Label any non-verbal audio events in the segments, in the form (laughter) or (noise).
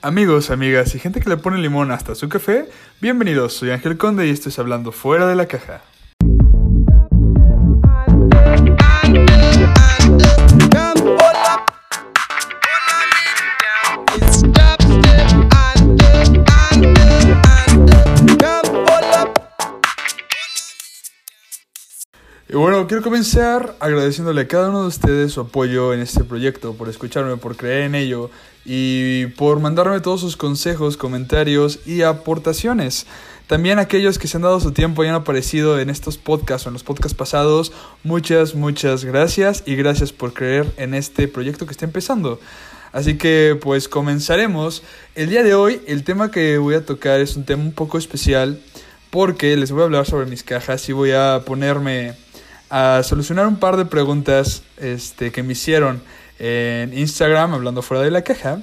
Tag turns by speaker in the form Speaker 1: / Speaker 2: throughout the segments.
Speaker 1: Amigos, amigas y gente que le pone limón hasta su café, bienvenidos, soy Ángel Conde y estoy hablando fuera de la caja. Y bueno, quiero comenzar agradeciéndole a cada uno de ustedes su apoyo en este proyecto, por escucharme, por creer en ello y por mandarme todos sus consejos, comentarios y aportaciones. También aquellos que se han dado su tiempo y han aparecido en estos podcasts o en los podcasts pasados, muchas, muchas gracias y gracias por creer en este proyecto que está empezando. Así que pues comenzaremos. El día de hoy el tema que voy a tocar es un tema un poco especial porque les voy a hablar sobre mis cajas y voy a ponerme a solucionar un par de preguntas este, que me hicieron en Instagram, hablando fuera de la caja.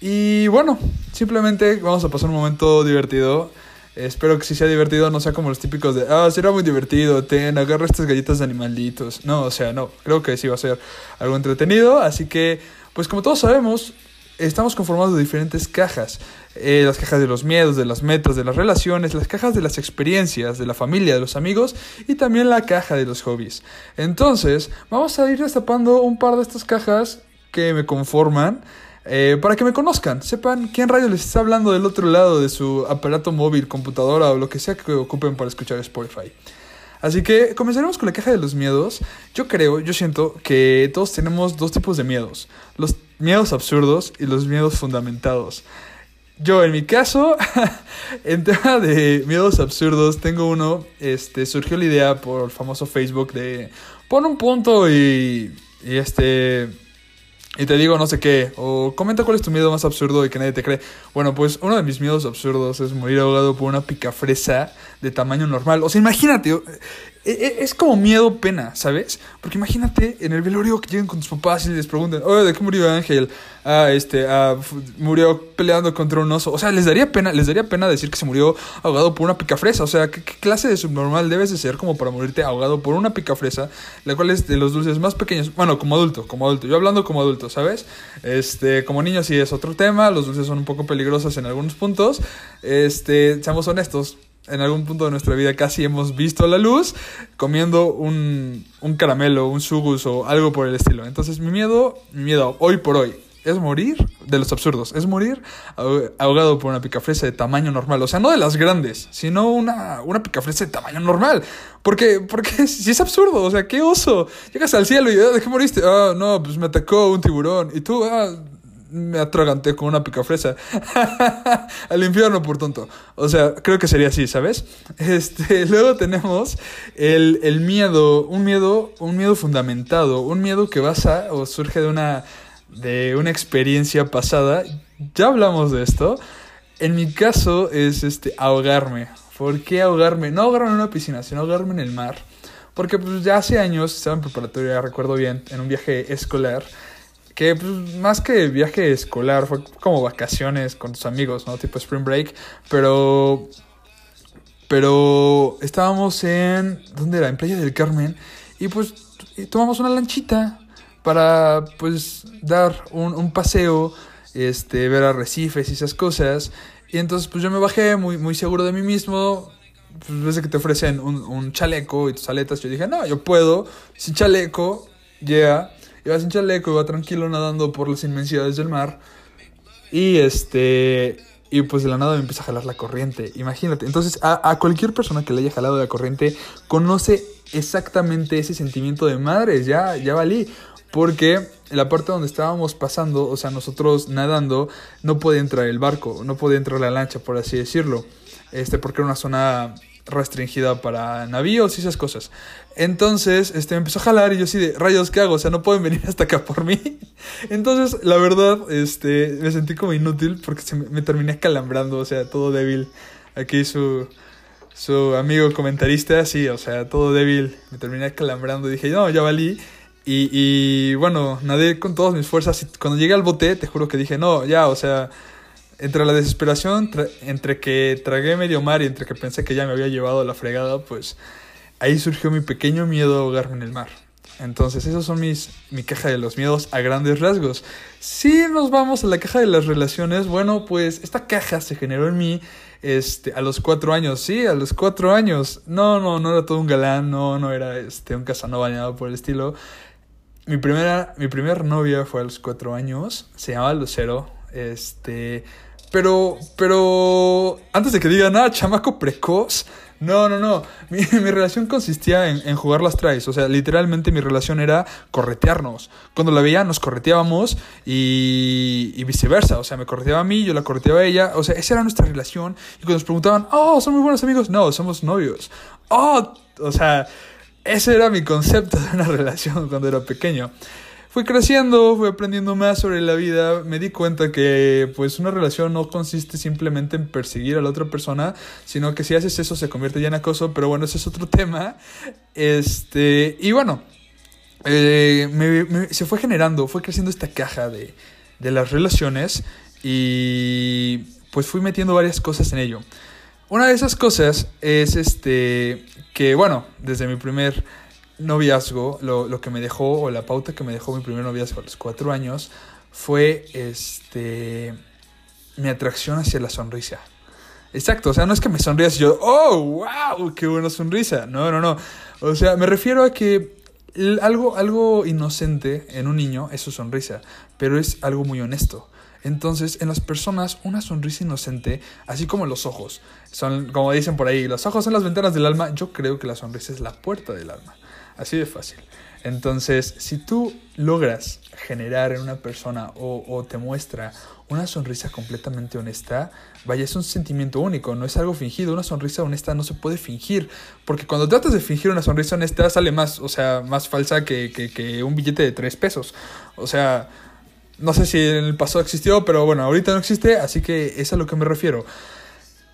Speaker 1: Y bueno, simplemente vamos a pasar un momento divertido. Espero que si sea divertido, no sea como los típicos de, ah, será muy divertido, ten, agarra estas galletas de animalitos. No, o sea, no, creo que sí va a ser algo entretenido. Así que, pues como todos sabemos, estamos conformados de diferentes cajas. Eh, las cajas de los miedos, de las metas, de las relaciones, las cajas de las experiencias, de la familia, de los amigos y también la caja de los hobbies. Entonces, vamos a ir destapando un par de estas cajas que me conforman. Eh, para que me conozcan, sepan quién rayo les está hablando del otro lado de su aparato móvil, computadora o lo que sea que ocupen para escuchar Spotify. Así que comenzaremos con la caja de los miedos. Yo creo, yo siento que todos tenemos dos tipos de miedos. Los miedos absurdos y los miedos fundamentados. Yo, en mi caso, (laughs) en tema de miedos absurdos, tengo uno, este, surgió la idea por el famoso Facebook de pon un punto y, y este, y te digo no sé qué, o comenta cuál es tu miedo más absurdo y que nadie te cree. Bueno, pues uno de mis miedos absurdos es morir ahogado por una picafresa de tamaño normal. O sea, imagínate, es como miedo pena, ¿sabes? Porque imagínate en el velorio que lleguen con tus papás y les pregunten, oye, ¿de qué murió Ángel? Ah, este, ah, murió peleando contra un oso. O sea, les daría pena, les daría pena decir que se murió ahogado por una picafresa. O sea, ¿qué, clase de subnormal debes de ser como para morirte ahogado por una picafresa? La cual es de los dulces más pequeños. Bueno, como adulto, como adulto. Yo hablando como adulto, ¿sabes? Este, como niño sí es otro tema. Los dulces son un poco peligrosos en algunos puntos. Este, seamos honestos en algún punto de nuestra vida casi hemos visto la luz comiendo un, un caramelo, un sugus o algo por el estilo. Entonces mi miedo, mi miedo hoy por hoy es morir de los absurdos, es morir ahogado por una picafresa de tamaño normal, o sea, no de las grandes, sino una, una picafresa de tamaño normal. Porque, porque (laughs) si es absurdo, o sea, qué oso. Llegas al cielo y ah, ¿de qué moriste? Ah, no, pues me atacó un tiburón. Y tú, ah, me atraganté con una picafresa. (laughs) Al infierno por tonto. O sea, creo que sería así, ¿sabes? Este, (laughs) luego tenemos el, el miedo, un miedo, un miedo fundamentado, un miedo que basa o surge de una, de una experiencia pasada. Ya hablamos de esto. En mi caso es este ahogarme. ¿Por qué ahogarme? No ahogarme en una piscina, sino ahogarme en el mar. Porque pues ya hace años, estaba en preparatoria, recuerdo bien, en un viaje escolar que pues, más que viaje escolar, fue como vacaciones con tus amigos, ¿no? Tipo Spring Break, pero... Pero estábamos en... ¿Dónde era? En Playa del Carmen. Y pues tomamos una lanchita para pues dar un, un paseo, este, ver arrecifes y esas cosas. Y entonces pues yo me bajé muy, muy seguro de mí mismo. Pues ves que te ofrecen un, un chaleco y tus aletas. Yo dije, no, yo puedo. Sin chaleco, ya. Iba sin chaleco, iba tranquilo nadando por las inmensidades del mar. Y este. Y pues de la nada me empieza a jalar la corriente. Imagínate. Entonces, a, cualquier persona que le haya jalado la corriente, conoce exactamente ese sentimiento de madres. Ya, ya valí. Porque la parte donde estábamos pasando, o sea, nosotros nadando, no podía entrar el barco, no podía entrar la lancha, por así decirlo. Este, porque era una zona restringida para navíos y esas cosas. Entonces, este, me empezó a jalar y yo así de, rayos, ¿qué hago? O sea, no pueden venir hasta acá por mí. (laughs) Entonces, la verdad, este, me sentí como inútil porque me, terminé calambrando, o sea, todo débil. Aquí su, su amigo comentarista, sí, o sea, todo débil. Me terminé calambrando y dije, no, ya valí. Y, y bueno, nadé con todas mis fuerzas y cuando llegué al bote, te juro que dije, no, ya, o sea entre la desesperación, entre que tragué medio mar y entre que pensé que ya me había llevado la fregada, pues ahí surgió mi pequeño miedo a ahogarme en el mar. Entonces, esos son mis, mi caja de los miedos a grandes rasgos. Si nos vamos a la caja de las relaciones, bueno, pues esta caja se generó en mí este, a los cuatro años. Sí, a los cuatro años. No, no, no era todo un galán, no, no era este, un casanova bañado por el estilo. Mi primera, mi primera novia fue a los cuatro años, se llamaba Lucero, este, pero, pero, antes de que diga nada, chamaco precoz, no, no, no. (laughs) Mi, mi relación consistía en, en, jugar las traes. O sea, literalmente mi relación era corretearnos. Cuando la veía, nos correteábamos y, y, viceversa. O sea, me correteaba a mí, yo la correteaba a ella. O sea, esa era nuestra relación. Y cuando nos preguntaban, oh, ¿son muy buenos amigos? No, somos novios. Oh, o sea, ese era mi concepto de una (laughs) relación cuando era pequeño fui creciendo, fui aprendiendo más sobre la vida, me di cuenta que pues una relación no consiste simplemente en perseguir a la otra persona, sino que si haces eso se convierte ya en acoso, pero bueno, ese es otro (laughs) tema. Este, y bueno, eh, me, se fue generando, fue creciendo esta caja de, de las relaciones y pues fui metiendo varias cosas en ello. Una de esas cosas es este que bueno, desde mi primer noviazgo, lo, lo, que me dejó, o la pauta que me dejó mi primer noviazgo a los cuatro años, fue este mi atracción hacia la sonrisa. Exacto, o sea, no es que me sonrías y yo, oh, wow, qué buena sonrisa. No, no, no. O sea, me refiero a que algo, algo inocente en un niño es su sonrisa, pero es algo muy honesto. Entonces, en las personas, una sonrisa inocente, así como los ojos, son, como dicen por ahí, los ojos son las ventanas del alma, yo creo que la sonrisa es la puerta del alma. Así de fácil. Entonces, si tú logras generar en una persona o, te muestra una sonrisa completamente honesta, vaya, es un sentimiento único, no es algo fingido. Una sonrisa honesta no se puede fingir, porque cuando tratas de fingir una sonrisa honesta sale más, o sea, más falsa que, que, que un billete de tres pesos. O sea, no sé si en el pasado existió, pero bueno, ahorita no existe, así que es a lo que me refiero.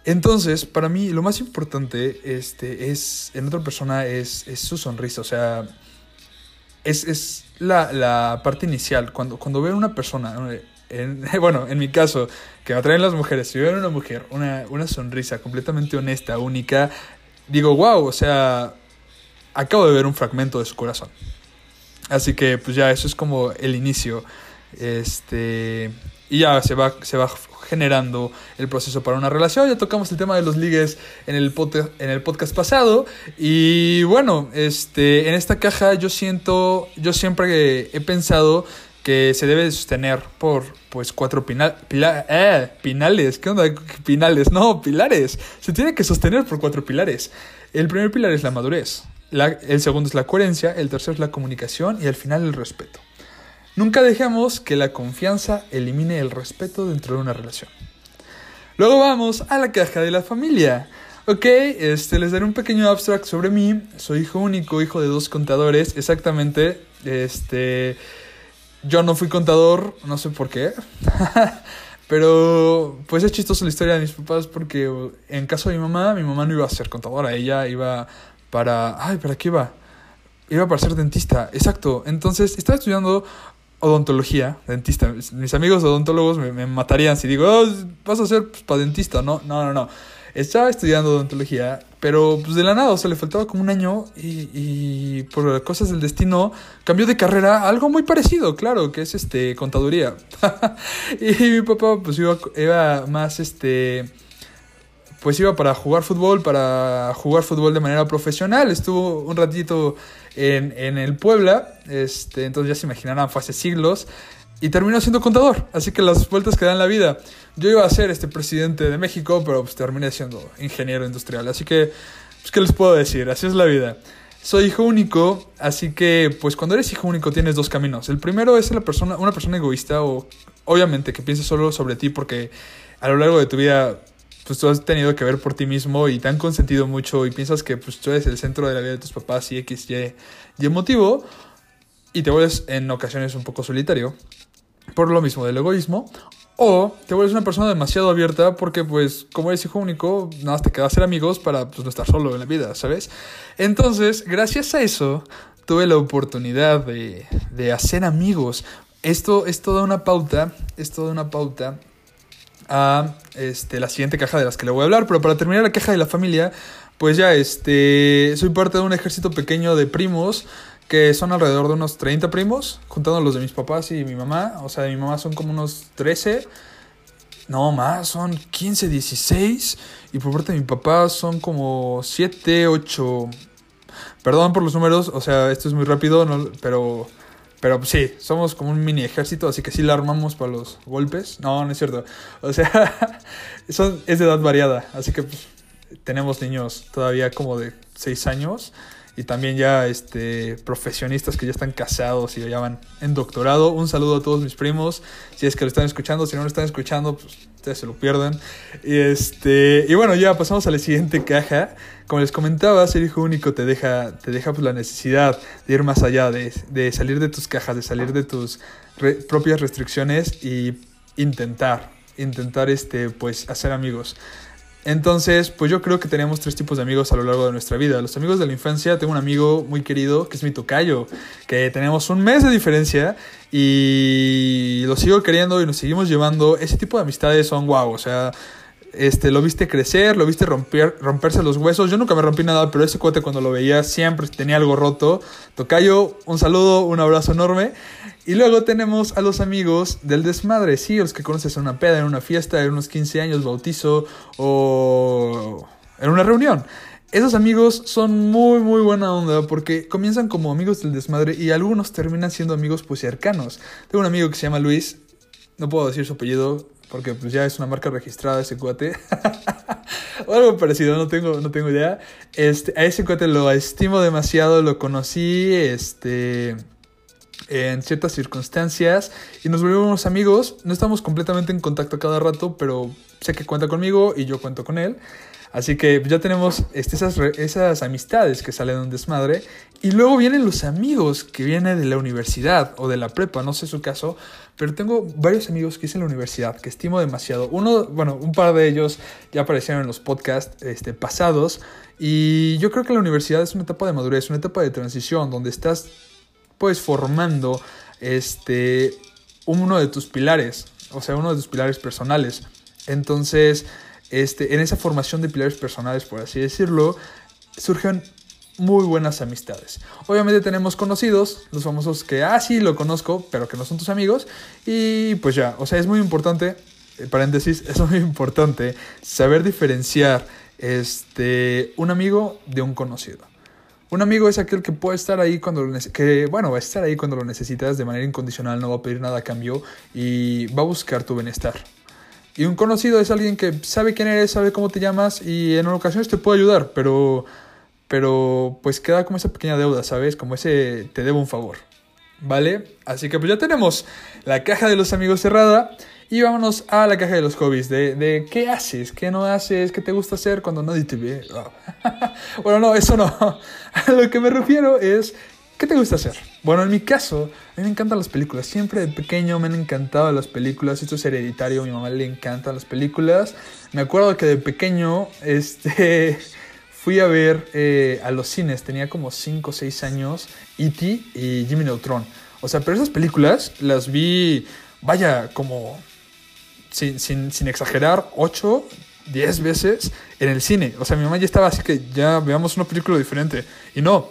Speaker 1: Entonces, para mí, lo más importante este, es, en otra persona es, es su sonrisa. O sea, es, es la, la, parte inicial. Cuando, cuando veo a una persona, en, (laughs) bueno, en mi caso, que me atraen las mujeres, si veo a una mujer, una, una sonrisa completamente honesta, única, digo, wow, o sea, acabo de ver un fragmento de su corazón. Así que, pues ya, eso es como el inicio. Este. Y ya se va, se va generando el proceso para una relación. Ya tocamos el tema de los ligues en el, en el podcast pasado. Y bueno, este, en esta caja yo siento, yo siempre he pensado que se debe sostener por pues cuatro pina pila eh, pinales. ¿Qué onda? Pinales, no, pilares. Se tiene que sostener por cuatro pilares. El primer pilar es la madurez. El segundo es la coherencia, el tercero es la comunicación y al final el respeto. Nunca dejemos que la confianza elimine el respeto dentro de una relación. Luego vamos a la caja de la familia. Ok, este, les daré un pequeño abstract sobre mí. Soy hijo único, hijo de dos contadores. Exactamente. Este. Yo no fui contador, no sé por qué. (laughs) Pero pues es chistoso la historia de mis papás porque en caso de mi mamá, mi mamá no iba a ser contadora, ella iba para... Ay, ¿para qué iba? Iba para ser dentista, exacto. Entonces estaba estudiando odontología, dentista. Mis amigos odontólogos me, matarían si digo, oh, vas a ser pues, para dentista. No, no, no, no. Estaba estudiando odontología, pero pues de la nada, o sea, le faltaba como un año y, y por cosas del destino cambió de carrera algo muy parecido, claro, que es este contaduría. (laughs) y mi papá pues iba, iba más este pues iba para jugar fútbol, para jugar fútbol de manera profesional. Estuvo un ratito en, en el Puebla, este, entonces ya se imaginarán, fue hace siglos. Y terminó siendo contador, así que las vueltas que dan la vida. Yo iba a ser este presidente de México, pero pues terminé siendo ingeniero industrial. Así que, pues, ¿qué les puedo decir? Así es la vida. Soy hijo único, así que, pues cuando eres hijo único tienes dos caminos. El primero es la persona, una persona egoísta o, obviamente, que piensa solo sobre ti porque a lo largo de tu vida pues tú has tenido que ver por ti mismo y te han consentido mucho y piensas que pues tú eres el centro de la vida de tus papás y X, Y, Y motivo y te vuelves en ocasiones un poco solitario por lo mismo del egoísmo o te vuelves una persona demasiado abierta porque pues como eres hijo único nada más te queda hacer amigos para pues no estar solo en la vida, ¿sabes? Entonces, gracias a eso tuve la oportunidad de, de hacer amigos. Esto es toda una pauta, es toda una pauta a este, la siguiente caja de las que le voy a hablar. Pero para terminar la caja de la familia, pues ya este, soy parte de un ejército pequeño de primos que son alrededor de unos 30 primos, contando los de mis papás y mi mamá. O sea, de mi mamá son como unos 13. No, más, son 15, 16. Y por parte de mi papá son como 7, 8. Perdón por los números, o sea, esto es muy rápido, pero pero pues, sí, somos como un mini ejército, así que sí la armamos para los golpes. No, no es cierto. O sea, (laughs) son, es de edad variada, así que pues, tenemos niños todavía como de 6 años y también ya este, profesionistas que ya están casados y ya van en doctorado. Un saludo a todos mis primos, si es que lo están escuchando, si no lo están escuchando, pues ustedes se lo pierden. Y, este, y bueno, ya pasamos a la siguiente caja. Como les comentaba, ser hijo único te deja, te deja pues, la necesidad de ir más allá, de, de salir de tus cajas, de salir de tus propias restricciones y intentar, intentar este, pues, hacer amigos. Entonces, pues yo creo que tenemos tres tipos de amigos a lo largo de nuestra vida. Los amigos de la infancia, tengo un amigo muy querido que es mi tocayo, que tenemos un mes de diferencia y lo sigo queriendo y nos seguimos llevando. Ese tipo de amistades son guau, o sea, este, lo viste crecer, lo viste romper, romperse los huesos. Yo nunca me rompí nada, pero ese cuate cuando lo veía siempre tenía algo roto. Tocayo, un saludo, un abrazo enorme. Y luego tenemos a los amigos del desmadre, sí, los que conoces en una peda, en una fiesta, en unos 15 años, bautizo o en una reunión. Esos amigos son muy muy buena onda porque comienzan como amigos del desmadre y algunos terminan siendo amigos pues cercanos. Tengo un amigo que se llama Luis, no puedo decir su apellido, porque pues ya es una marca registrada ese cuate. (laughs) o algo parecido, no tengo, no tengo idea. Este, a ese cuate lo estimo demasiado, lo conocí este, en ciertas circunstancias y nos volvimos amigos. No estamos completamente en contacto cada rato, pero sé que cuenta conmigo y yo cuento con él. Así que ya tenemos este, esas, esas amistades que salen de un desmadre. Y luego vienen los amigos que vienen de la universidad o de la prepa, no sé su caso, pero tengo varios amigos que hice en la universidad que estimo demasiado. Uno, bueno, un par de ellos ya aparecieron en los podcasts este, pasados. Y yo creo que la universidad es una etapa de madurez, una etapa de transición donde estás pues formando este, uno de tus pilares, o sea, uno de tus pilares personales. Entonces, este, en esa formación de pilares personales, por así decirlo, surgen muy buenas amistades. Obviamente tenemos conocidos, los famosos que, ah, sí, lo conozco, pero que no son tus amigos. Y pues ya, o sea, es muy importante, eh, paréntesis, (laughs) es muy importante saber diferenciar este, un amigo de un conocido. Un amigo es aquel que puede estar ahí cuando lo que bueno, va a estar ahí cuando lo necesitas de manera incondicional, no va a pedir nada a cambio y va a buscar tu bienestar. Y un conocido es alguien que sabe quién eres, sabe cómo te llamas y en ocasiones te puede ayudar, pero, pero pues queda como esa pequeña deuda, ¿sabes? Como ese te debo un favor. ¿Vale? Así que pues ya tenemos la caja de los amigos cerrada y vámonos a la caja de los hobbies, de, de qué haces, qué no haces, qué te gusta hacer cuando nadie te ve. (laughs) bueno, no, eso no. (laughs) A lo que me refiero es ¿Qué te gusta hacer? Bueno, en mi caso, a mí me encantan las películas. Siempre de pequeño me han encantado las películas. Esto es hereditario, a mi mamá le encantan las películas. Me acuerdo que de pequeño (laughs) este, fui a ver eh, a los cines, tenía como 5 o 6 años, E.T. y Jimmy Neutron. O sea, pero esas películas las vi, vaya, como, sin, sin, sin exagerar, 8, 10 veces en el cine. O sea, mi mamá ya estaba así que ya veamos una película diferente. Y no,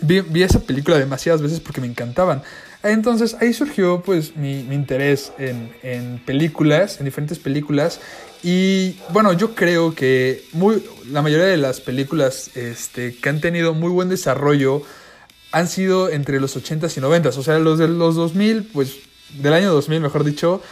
Speaker 1: vi, esa película demasiadas veces porque me encantaban. Entonces ahí surgió pues mi, interés en, en, películas, en diferentes películas. Y bueno, yo creo que muy, la mayoría de las películas este, que han tenido muy buen desarrollo han sido entre los 80s y 90s. O sea, los de los 2000, pues del año 2000 mejor dicho,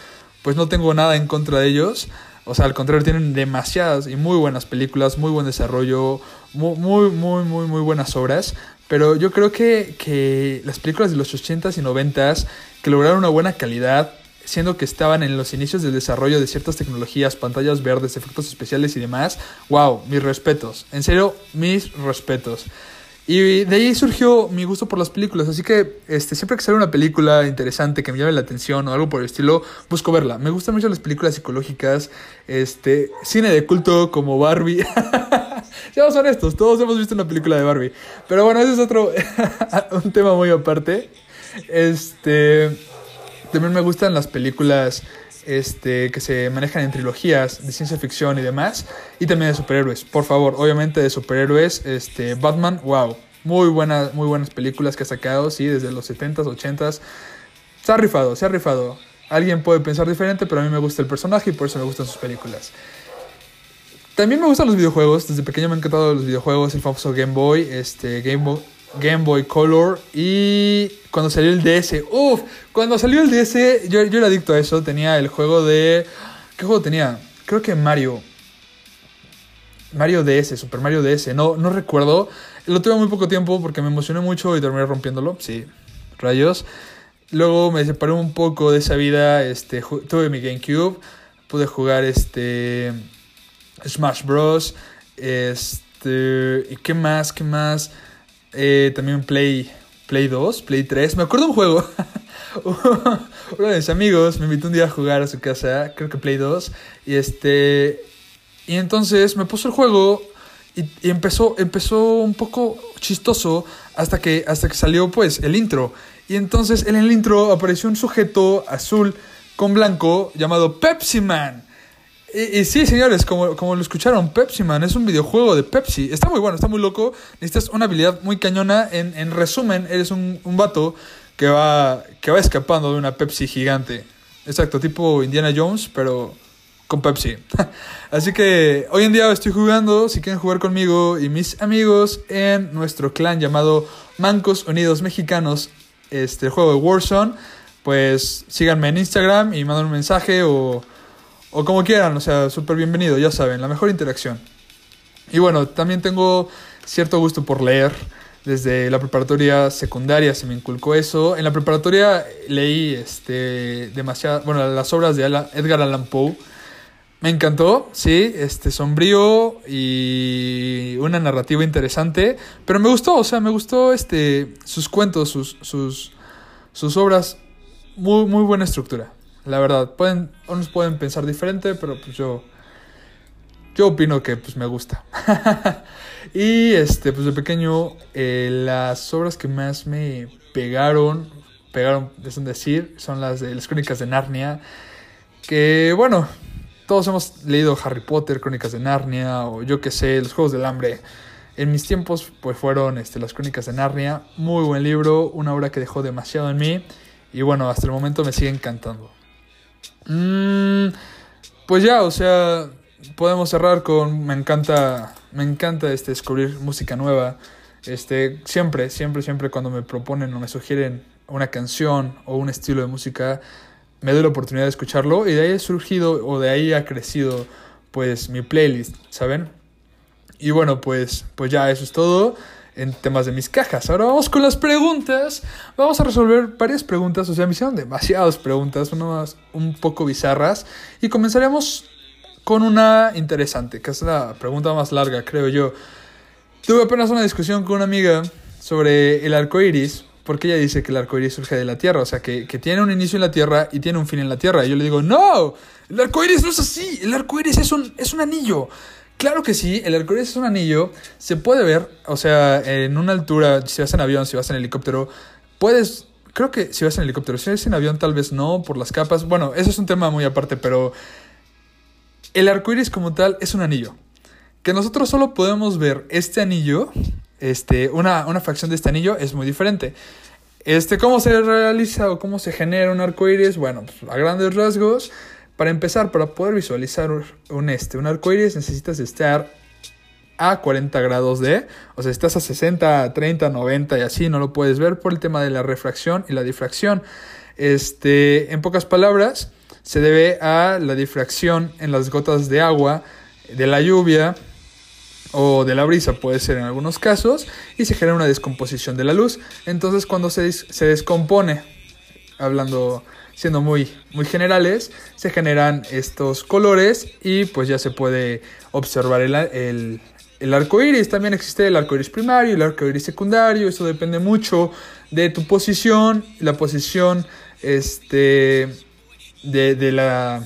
Speaker 1: pues no tengo nada en contra de ellos. O sea, al contrario, tienen demasiadas y muy buenas películas, muy buen desarrollo, muy, muy, muy, muy, buenas obras. Pero yo creo que, que las películas de los 80s y 90s que lograron una buena calidad, siendo que estaban en los inicios del desarrollo de ciertas tecnologías, pantallas verdes, efectos especiales y demás, wow, mis respetos. En serio, mis respetos. Y de ahí surgió mi gusto por las películas, así que este, siempre que sale una película interesante que me llame la atención o algo por el estilo, busco verla. Me gustan mucho las películas psicológicas, este, cine de culto como Barbie. (laughs) Seamos honestos, todos hemos visto una película de Barbie. Pero bueno, ese es otro, (laughs) un tema muy aparte. Este, también me gustan las películas este, que se manejan en trilogías de ciencia ficción y demás, y también de superhéroes. Por favor, obviamente de superhéroes, este, Batman, wow, Muy buenas, muy buenas películas que ha sacado, sí, desde los 70s, 80s. Se ha rifado, se ha rifado. Alguien puede pensar diferente, pero a mí me gusta el personaje y por eso me gustan sus películas. También me gustan los videojuegos. Desde pequeño me han encantado los videojuegos, el famoso Game Boy, este Game Boy, Game Boy Color y cuando salió el DS. Uf, cuando salió el DS yo, yo era adicto a eso. Tenía el juego de... ¿Qué juego tenía? Creo que Mario. Mario DS, Super Mario DS. No, no recuerdo. Lo tuve muy poco tiempo porque me emocioné mucho y terminé rompiéndolo. Sí, rayos. Luego me separé un poco de esa vida. Este, tuve mi GameCube. Pude jugar este Smash Bros. Este. ¿Y qué más? ¿Qué más? Eh, también Play, Play 2, Play 3. Me acuerdo un juego. (laughs) Uno de mis amigos me invitó un día a jugar a su casa, creo que Play 2. Y este. Y entonces me puso el juego y, y, empezó, empezó un poco chistoso hasta que, hasta que salió pues el intro. Y entonces en el intro apareció un sujeto azul con blanco llamado Pepsi Man. Y, sí, señores, como, como lo escucharon, Pepsi Man es un videojuego de Pepsi. Está muy bueno, está muy loco. Necesitas una habilidad muy cañona. En, en resumen, eres un, un vato que va, que va escapando de una Pepsi gigante. Exacto, tipo Indiana Jones, pero con Pepsi. (laughs) Así que hoy en día estoy jugando, si quieren jugar conmigo y mis amigos en nuestro clan llamado Mancos Unidos Mexicanos, este juego de Warzone, pues síganme en Instagram y manden un mensaje o, o como quieran, o sea, súper bienvenido, ya saben, la mejor interacción. Y bueno, también tengo cierto gusto por leer. Desde la preparatoria secundaria se me inculcó eso. En la preparatoria leí este, demasiado, bueno, las obras de Edgar Allan Poe. Me encantó, sí, este sombrío y una narrativa interesante, pero me gustó, o sea, me gustó este sus cuentos, sus sus sus obras muy muy buena estructura. La verdad, pueden unos pueden pensar diferente, pero pues yo yo opino que pues me gusta. (laughs) y este pues de pequeño eh, las obras que más me pegaron, pegaron es decir, son las de las crónicas de Narnia, que bueno, todos hemos leído Harry Potter, Crónicas de Narnia o yo que sé, los Juegos del Hambre. En mis tiempos pues fueron este, las Crónicas de Narnia, muy buen libro, una obra que dejó demasiado en mí y bueno, hasta el momento me sigue encantando. Mm, pues ya, o sea, podemos cerrar con me encanta me encanta este descubrir música nueva. Este, siempre, siempre, siempre cuando me proponen o me sugieren una canción o un estilo de música, me doy la oportunidad de escucharlo y de ahí ha surgido o de ahí ha crecido pues mi playlist, ¿saben? Y bueno, pues, pues ya eso es todo en temas de mis cajas. Ahora vamos con las preguntas. Vamos a resolver varias preguntas, o sea, me hicieron demasiadas preguntas, unas un poco bizarras. Y comenzaremos con una interesante, que es la pregunta más larga, creo yo. Tuve apenas una discusión con una amiga sobre el arco iris porque ella dice que el arco iris surge de la Tierra, o sea, que, que, tiene un inicio en la Tierra y tiene un fin en la Tierra. Y yo le digo, no, el arco iris no es así, el arco iris es un, es un anillo. Claro que sí, el arco iris es un anillo, se puede ver, o sea, en una altura, si vas en avión, si vas en helicóptero, puedes, creo que si vas en helicóptero, si vas en avión tal vez no, por las capas, bueno, eso es un tema muy aparte, pero el arco iris como tal es un anillo. Que nosotros solo podemos ver este anillo este, una, una fracción de este anillo es muy diferente. Este, ¿Cómo se realiza o cómo se genera un arco iris? Bueno, pues, a grandes rasgos, para empezar, para poder visualizar un, este, un arco iris necesitas estar a 40 grados de, o sea, estás a 60, 30, 90 y así, no lo puedes ver por el tema de la refracción y la difracción. Este, en pocas palabras, se debe a la difracción en las gotas de agua de la lluvia o de la brisa puede ser en algunos casos y se genera una descomposición de la luz. Entonces cuando se, se descompone, hablando siendo muy, muy generales, se generan estos colores y pues ya se puede observar el, el, el arco iris. También existe el arco iris primario y el arco iris secundario. Eso depende mucho de tu posición, la posición este, de, de la,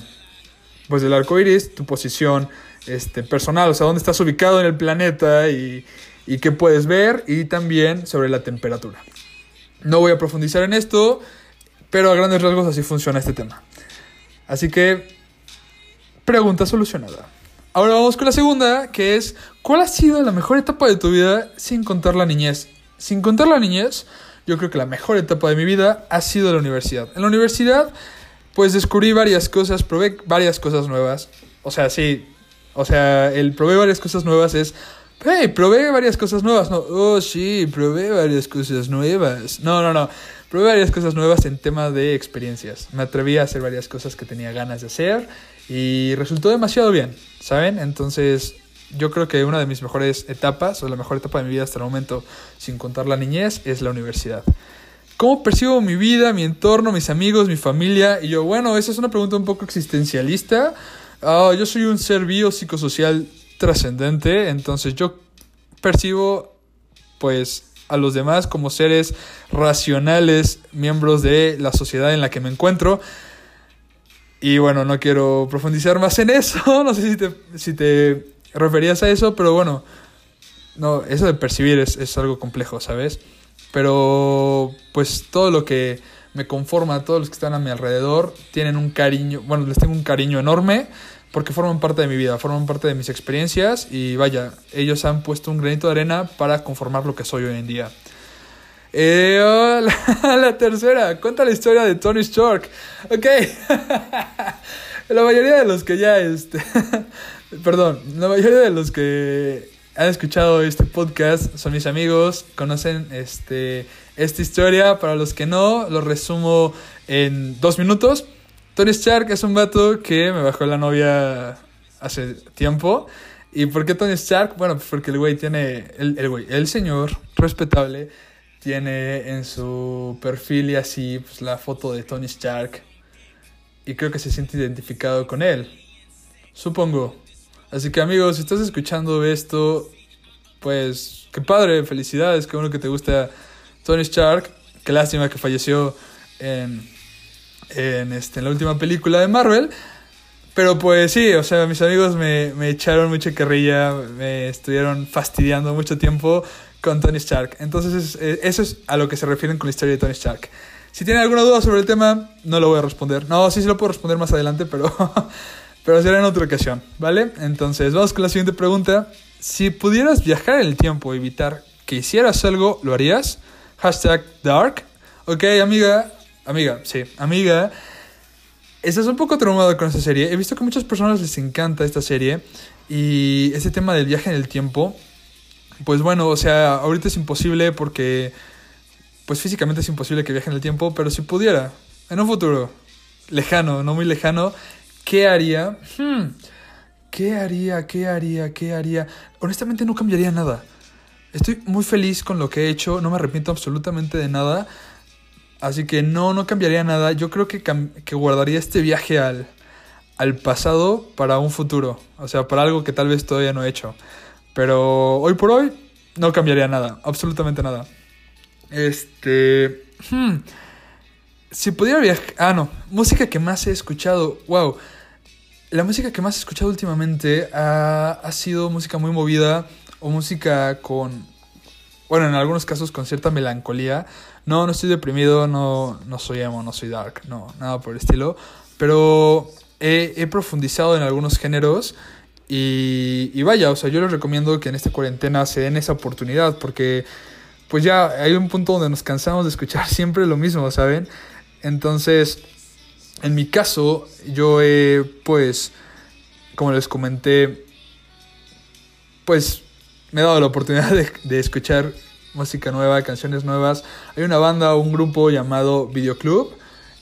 Speaker 1: pues del arco iris, tu posición este, personal, o sea, dónde estás ubicado en el planeta y, y qué puedes ver y también sobre la temperatura. No voy a profundizar en esto, pero a grandes rasgos así funciona este tema. Así que, pregunta solucionada. Ahora vamos con la segunda, que es, ¿cuál ha sido la mejor etapa de tu vida sin contar la niñez? sin contar la niñez, yo creo que la mejor etapa de mi vida ha sido la universidad. En la universidad, pues descubrí varias cosas, probé varias cosas nuevas. O sea, sí, o sea, el probé varias cosas nuevas es, hey, probé varias cosas nuevas. No, oh, sí, probé varias cosas nuevas. No, no, no. Probé varias cosas nuevas en tema de experiencias. Me atreví a hacer varias cosas que tenía ganas de hacer y resultó demasiado bien, ¿saben? Entonces, yo creo que una de mis mejores etapas, o la mejor etapa de mi vida hasta el momento, sin contar la niñez, es la universidad. ¿Cómo percibo mi vida, mi entorno, mis amigos, mi familia? Y yo, bueno, esa es una pregunta un poco existencialista. Ah, yo soy un ser biopsicosocial trascendente, entonces yo percibo, pues, a los demás como seres racionales, miembros de la sociedad en la que me encuentro. Y bueno, no quiero profundizar más en eso, (laughs) no sé si te, si te referías a eso, pero bueno, no, eso de percibir es, es algo complejo, ¿sabes? Pero pues todo lo que me conforma, todos los que están a mi alrededor, tienen un cariño, bueno, les tengo un cariño enorme porque forman parte de mi vida, forman parte de mis experiencias y vaya, ellos han puesto un granito de arena para conformar lo que soy hoy en día. Eh, (laughs) la, tercera, cuenta la historia de Tony Stark. Ok, (laughs) la mayoría de los que ya, este, (laughs) perdón, la mayoría de los que han escuchado este podcast son mis amigos, conocen este, esta historia. Para los que no, lo resumo en dos minutos. Tony Stark es un vato que me bajó la novia hace tiempo. ¿Y por qué Tony Stark? Bueno, pues porque el güey tiene, el, el güey, el señor respetable, tiene en su perfil y así pues, la foto de Tony Stark. Y creo que se siente identificado con él. Supongo. Así que amigos, si estás escuchando esto, pues qué padre, felicidades, qué bueno que te gusta Tony Stark. Qué lástima que falleció en en, este, en la última película de Marvel. Pero pues sí, o sea, mis amigos me, me echaron mucha carrilla, me estuvieron fastidiando mucho tiempo con Tony Stark. Entonces eh, eso es a lo que se refieren con la historia de Tony Stark. Si tienen alguna duda sobre el tema, no lo voy a responder. No, sí, sí lo puedo responder más adelante, pero, (laughs) pero será en otra ocasión, ¿vale? Entonces, vamos con la siguiente pregunta. Si pudieras viajar en el tiempo evitar que hicieras algo, ¿lo harías? Hashtag Dark. Ok, amiga, amiga, sí, amiga, estás un poco traumado con esta serie. He visto que muchas personas les encanta esta serie y ese tema del viaje en el tiempo, pues bueno, o sea, ahorita es imposible porque, pues físicamente es imposible que viaje en el tiempo, pero si pudiera, en un futuro lejano, no muy lejano, ¿qué haría? Hmm, ¿Qué haría? ¿Qué haría? ¿Qué haría? Honestamente no cambiaría nada. Estoy muy feliz con lo que he hecho, no me arrepiento absolutamente de nada. Así que no, no cambiaría nada. Yo creo que, que guardaría este viaje al, al pasado para un futuro. O sea, para algo que tal vez todavía no he hecho. Pero hoy por hoy no cambiaría nada. Absolutamente nada. Este... Hmm, si pudiera viajar... Ah, no. Música que más he escuchado. Wow. La música que más he escuchado últimamente ha, ha sido música muy movida o música con... Bueno, en algunos casos con cierta melancolía. No, no estoy deprimido, no, no soy emo, no soy dark, no, nada por el estilo. Pero he, profundizado en algunos géneros y, y, vaya, o sea, yo les recomiendo que en esta cuarentena se den esa oportunidad porque pues ya hay un punto donde nos cansamos de escuchar (laughs) siempre lo mismo, ¿saben? Entonces, en mi caso, yo he, pues, como les comenté, pues me he dado la oportunidad (laughs) de, de escuchar música nueva, canciones nuevas. Hay una banda un grupo llamado Videoclub.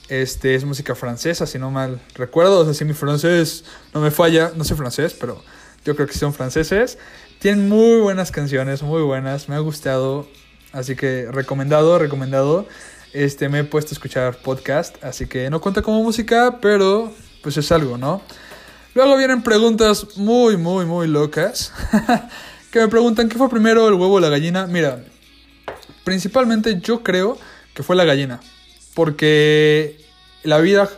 Speaker 1: Este es música francesa, si no mal recuerdo. O sea, si mi francés no me falla, no sé francés, pero yo creo que son franceses. Tienen muy buenas canciones, muy buenas. Me ha gustado. Así que recomendado, recomendado. Este, me he puesto a escuchar podcast, así que no cuenta como música, pero pues es algo, ¿no? Luego vienen preguntas muy, muy, muy locas. (laughs) que me preguntan, ¿qué fue primero, el huevo o la gallina? Mira, principalmente yo creo que fue la gallina. Porque la vida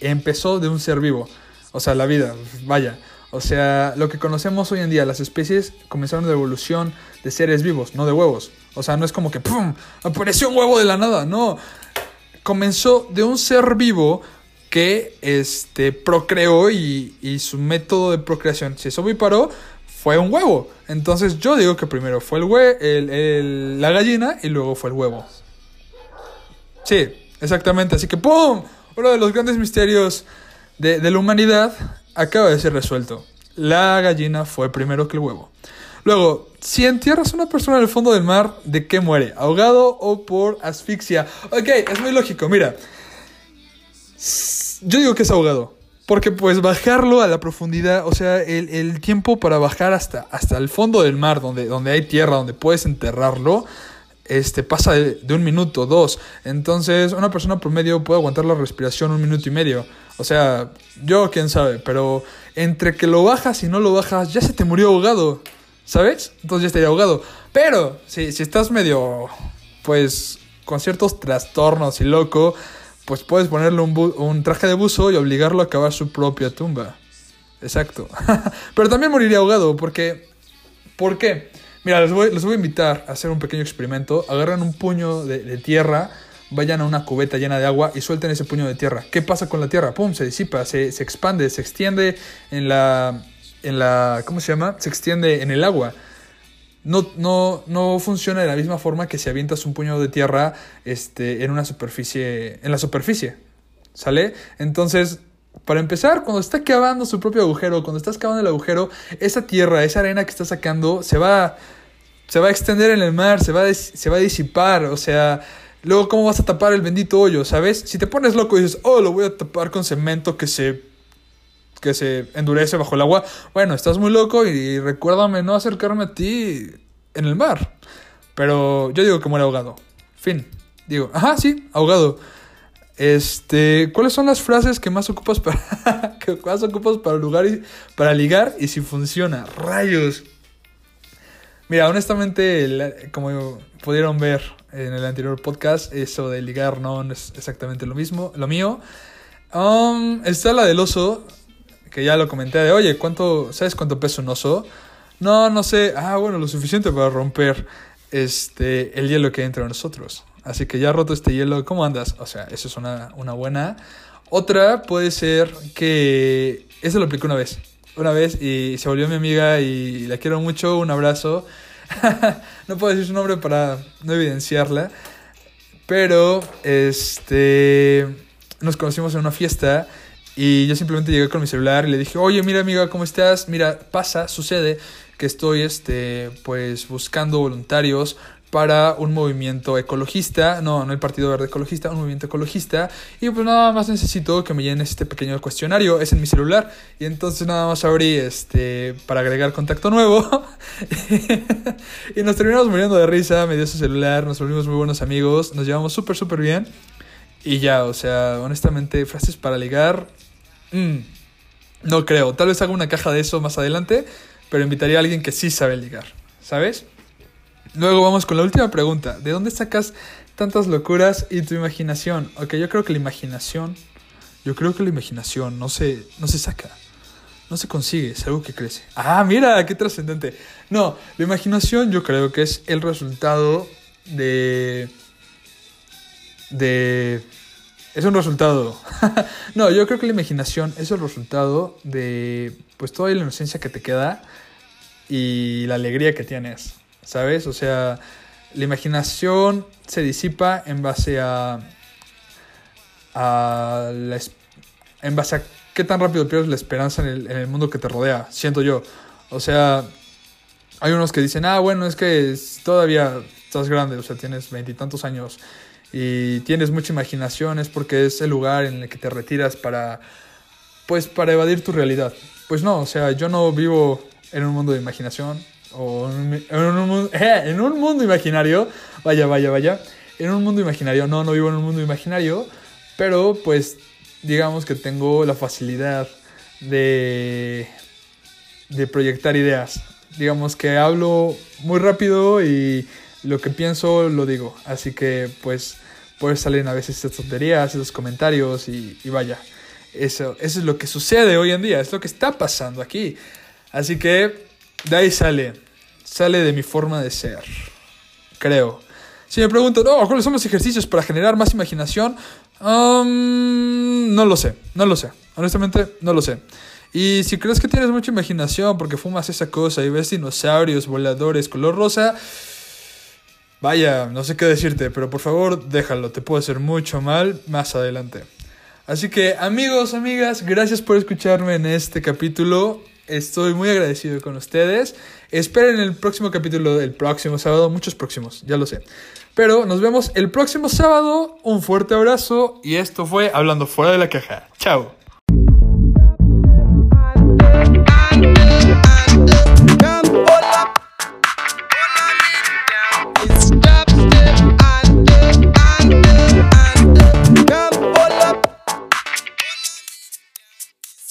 Speaker 1: empezó de un ser vivo. O sea, la vida, vaya. O sea, lo que conocemos hoy en día, las especies comenzaron de evolución de seres vivos, no de huevos. O sea, no es como que ¡pum! apareció un huevo de la nada. No. Comenzó de un ser vivo que este, procreó y, y su método de procreación se paró fue un huevo. Entonces yo digo que primero fue el hue el, el, la gallina y luego fue el huevo. Sí, exactamente. Así que ¡pum! Uno de los grandes misterios de, de la humanidad acaba de ser resuelto. La gallina fue primero que el huevo. Luego, si entierras a una persona en el fondo del mar, ¿de qué muere? ¿Ahogado o por asfixia? Ok, es muy lógico, mira. Yo digo que es ahogado. Porque pues bajarlo a la profundidad, o sea, el, tiempo para bajar hasta, hasta el fondo del mar, donde, donde hay tierra, donde puedes enterrarlo, este, pasa de, de, un minuto, dos. Entonces, una persona promedio puede aguantar la respiración un minuto y medio. O sea, yo quién sabe, pero entre que lo bajas y no lo bajas, ya se te murió ahogado. ¿Sabes? Entonces ya estaría ahogado. Pero, si, si estás medio, pues, con ciertos trastornos y loco, pues puedes ponerle un, un traje de buzo y obligarlo a cavar su propia tumba. Exacto. (laughs) pero también moriría ahogado, porque... ¿Por qué? Mira, les voy, les voy a invitar a hacer un pequeño experimento. Agarran un puño de, de, tierra, vayan a una cubeta llena de agua y suelten ese puño de tierra. ¿Qué pasa con la tierra? ¡Pum! Se disipa, se, se expande, se extiende en la, en la... ¿Cómo se llama? Se extiende en el agua. No, no, no funciona de la misma forma que si avientas un puño de tierra este, en una superficie, en la superficie. ¿Sale? Entonces, para empezar, cuando está cavando su propio agujero, cuando estás cavando el agujero, esa tierra, esa arena que está sacando, se va, se va a extender en el mar, se va, a, se va a disipar, o sea, luego cómo vas a tapar el bendito hoyo, ¿sabes? Si te pones loco y dices, oh, lo voy a tapar con cemento que se, que se endurece bajo el agua, bueno, estás muy loco y recuérdame no acercarme a ti en el mar. Pero yo digo que muere ahogado. Fin. Digo, ajá, sí, ahogado. Este, ¿cuáles son las frases que más ocupas para (laughs) que más ocupas para lugar y para ligar y si funciona? Rayos. Mira, honestamente, como pudieron ver en el anterior podcast, eso de ligar no es exactamente lo mismo, lo mío. Um, está la del oso, que ya lo comenté de, "Oye, ¿cuánto sabes cuánto pesa un oso?" No, no sé. Ah, bueno, lo suficiente para romper este el hielo que hay entre nosotros. Así que ya roto este hielo, ¿cómo andas? O sea, eso es una, una buena. Otra puede ser que... Eso lo apliqué una vez. Una vez y se volvió mi amiga y la quiero mucho. Un abrazo. (laughs) no puedo decir su nombre para no evidenciarla. Pero, este... Nos conocimos en una fiesta y yo simplemente llegué con mi celular y le dije, oye, mira amiga, ¿cómo estás? Mira, pasa, sucede que estoy, este, pues, buscando voluntarios para un movimiento ecologista, no, no el Partido Verde Ecologista, un movimiento ecologista, y pues nada más necesito que me llenes este pequeño cuestionario, es en mi celular, y entonces nada más abrí este para agregar contacto nuevo, (laughs) y nos terminamos muriendo de risa, me dio su celular, nos volvimos muy buenos amigos, nos llevamos súper, súper bien, y ya, o sea, honestamente, frases para ligar, mmm, no creo, tal vez haga una caja de eso más adelante, pero invitaría a alguien que sí sabe ligar, ¿sabes? Luego vamos con la última pregunta. ¿De dónde sacas tantas locuras y tu imaginación? Ok, yo creo que la imaginación, yo creo que la imaginación no se, no se saca, no se consigue, es algo que crece. Ah, mira, qué trascendente. No, la imaginación yo creo que es el resultado de... de... Es un resultado. (laughs) no, yo creo que la imaginación es el resultado de pues toda la inocencia que te queda y la alegría que tienes. ¿sabes? O sea, la imaginación se disipa en base a, a la, en base a qué tan rápido pierdes la esperanza en el, en el, mundo que te rodea, siento yo. O sea, hay unos que dicen, ah, bueno, es que todavía estás grande, o sea, tienes veintitantos años y tienes mucha imaginación, es porque es el lugar en el que te retiras para, pues, para evadir tu realidad. Pues no, o sea, yo no vivo en un mundo de imaginación, o en un, (laughs) eh, en un mundo imaginario, vaya, vaya, vaya, en un mundo imaginario, no, no vivo en un mundo imaginario, pero pues digamos que tengo la facilidad de, de proyectar ideas. Digamos que hablo muy rápido y lo que pienso lo digo. Así que pues puedes salir a veces estas tonterías, esos comentarios y, y vaya. Eso, eso es lo que sucede hoy en día, es lo que está pasando aquí. Así que de ahí sale. Sale de mi forma de ser. Creo. Si me preguntan, oh, ¿cuáles son los ejercicios para generar más imaginación? Um, no lo sé, no lo sé. Honestamente, no lo sé. Y si crees que tienes mucha imaginación porque fumas esa cosa y ves dinosaurios voladores color rosa, Vaya, no sé qué decirte, pero por favor déjalo, te puede hacer mucho mal más adelante. Así que amigos, amigas, gracias por escucharme en este capítulo. Estoy muy agradecido con ustedes. Esperen el próximo capítulo del próximo sábado, muchos próximos, ya lo sé. Pero nos vemos el próximo sábado. Un fuerte abrazo y esto fue Hablando fuera de la caja. Chao.